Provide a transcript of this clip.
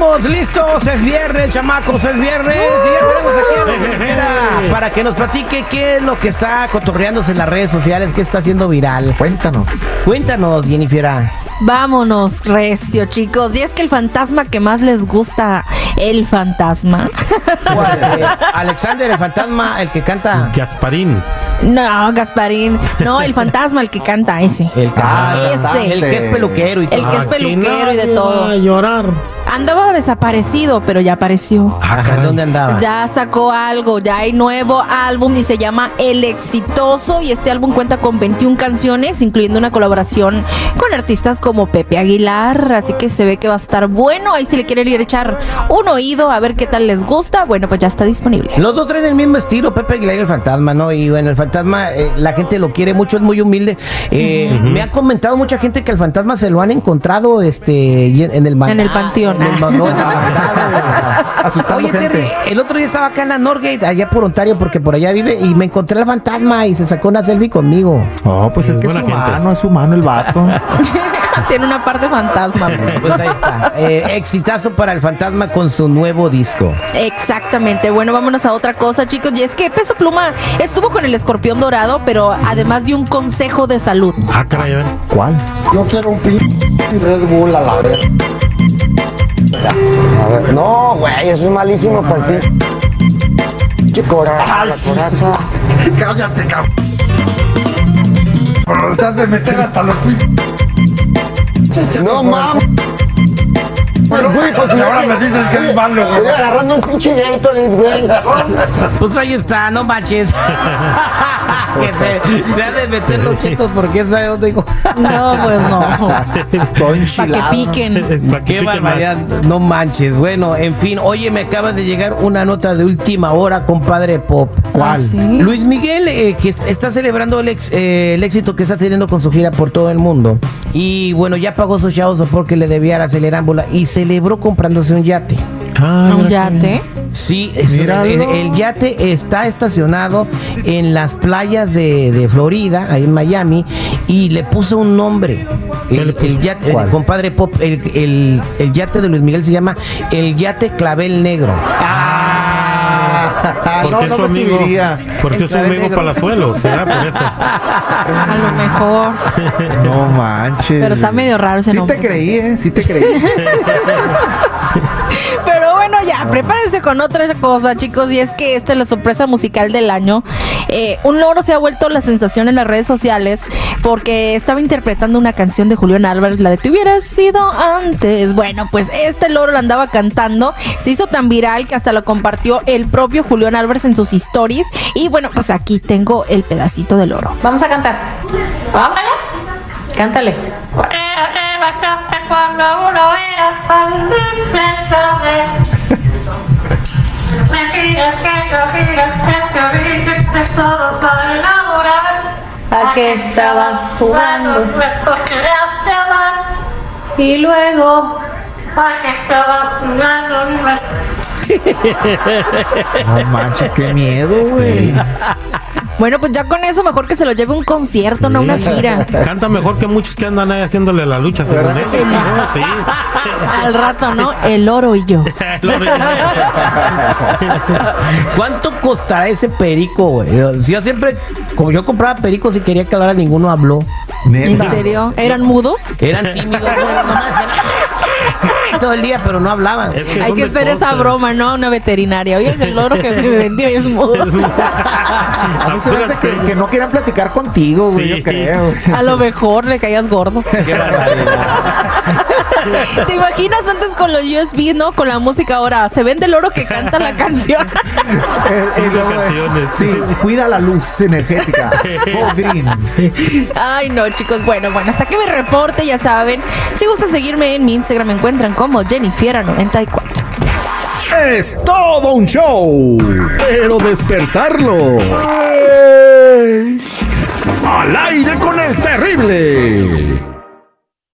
Estamos listos, es viernes, chamacos, es viernes. Y ya tenemos aquí a la para que nos platique qué es lo que está cotorreándose en las redes sociales, qué está haciendo viral. Cuéntanos. Cuéntanos, Jennifiera. Vámonos, recio, chicos. Y es que el fantasma que más les gusta, el fantasma. ¿Cuál? Eh, Alexander, el fantasma, el que canta. Gasparín. No, Gasparín. No, el fantasma, el que canta ese. El que, Ah, ese. el que es peluquero y El todo. que es peluquero y de todo. va A llorar. Andaba desaparecido, pero ya apareció. Ajá, ¿dónde andaba? Ya sacó algo, ya hay nuevo álbum y se llama El Exitoso y este álbum cuenta con 21 canciones, incluyendo una colaboración con artistas como Pepe Aguilar, así que se ve que va a estar bueno, ahí si le quieren ir a echar un oído a ver qué tal les gusta, bueno pues ya está disponible. Los dos traen el mismo estilo, Pepe Aguilar y el fantasma, ¿no? Y bueno, el fantasma, eh, la gente lo quiere mucho, es muy humilde. Eh, Me ha comentado mucha gente que el fantasma se lo han encontrado este y en el En el panteón. Asustando Oye, Terry, el otro día estaba acá en la Norgate, allá por Ontario, porque por allá vive, y me encontré al fantasma y se sacó una selfie conmigo. Oh, pues es que es Buena gente. humano, es humano el vato. Tiene una parte fantasma. Pues ahí está. Eh, exitazo para el fantasma con su nuevo disco. Exactamente. Bueno, vámonos a otra cosa, chicos. Y es que Peso Pluma estuvo con el escorpión dorado, pero además de un consejo de salud. Ah, caray. ¿Cuál? Yo quiero un pin Red Bull a la verga. A ver, no, güey, eso es malísimo para el pin. ¿Qué coraza? La coraza. Cállate, cabrón. Estás de meter hasta los pin. No mames. Pero, Güey, pues, ahora me dices que es malo, güey. Estoy agarrando un pinche Gatorade, güey. Pues ahí está, no manches. que se, se ha de meter los chetos porque sabe dónde dijo. No, pues no. Para que piquen. Pa' que Qué barbaridad, no manches. Bueno, en fin, oye, me acaba de llegar una nota de última hora, compadre Pop. ¿Cuál? ¿Ah, sí? Luis Miguel, eh, que est- está celebrando el, ex- eh, el éxito que está teniendo con su gira por todo el mundo. Y bueno, ya pagó su chavos porque le debía a Acelerámbula y celebró comprándose un yate. Ah, Un yate. Sí, es- Míralo. el, el yate está estacionado en las playas de, de Florida, ahí en Miami, y le puso un nombre. ¿Qué El, yate, el compadre Pop, el, el- el yate de Luis Miguel se llama el yate Clavel Negro. Ah, Porque no, es no me amigo, subiría. porque es su Clavel amigo negro. Palazuelo, será por eso. A lo mejor. No manches. Pero está medio raro ese sí nombre. te creí, ¿eh? Sí te creí. con otra cosa, chicos. Y es que esta es la sorpresa musical del año. Eh, un loro se ha vuelto la sensación en las redes sociales porque estaba interpretando una canción de Julián Álvarez, la de Te hubieras sido antes. Bueno, pues este loro la andaba cantando. Se hizo tan viral que hasta lo compartió el propio Julián Álvarez en sus stories. Y bueno, pues aquí tengo el pedacito del loro. Vamos a cantar. Cántale. Cántale. Todo para enamorar. ¿A qué estabas jugando? Y luego. ¿A qué estabas jugando? No manches, qué miedo, güey. Bueno, pues ya con eso mejor que se lo lleve un concierto, no una gira. Canta mejor que muchos que andan ahí haciéndole la lucha, según ¿Verdad ese que sí? Al rato, ¿no? El oro y yo. ¿Cuánto costará ese perico, güey? Si Yo siempre, como yo compraba pericos y quería que hablara, ninguno habló. ¿En serio? ¿Eran mudos? Eran tímidos, güey, todo el día, pero no hablaban. Es que Hay que hacer esa broma, ¿no? Una veterinaria. Oye, el loro que me vendió es mudo. A mí se me hace que, que no quieran platicar contigo, güey, Sí. yo creo. A lo mejor le caías gordo. Qué barbaridad. ¿Te imaginas antes con los USB, no? Con la música ahora. Se vende el oro que canta la canción. Canciones. Sí, cuida la luz energética. Go green. Ay, no, chicos. Bueno, bueno, hasta que me reporte, ya saben. Si gustan seguirme en mi Instagram, me encuentran como Jennifiera94. es todo un show, pero despertarlo. Al aire con el terrible.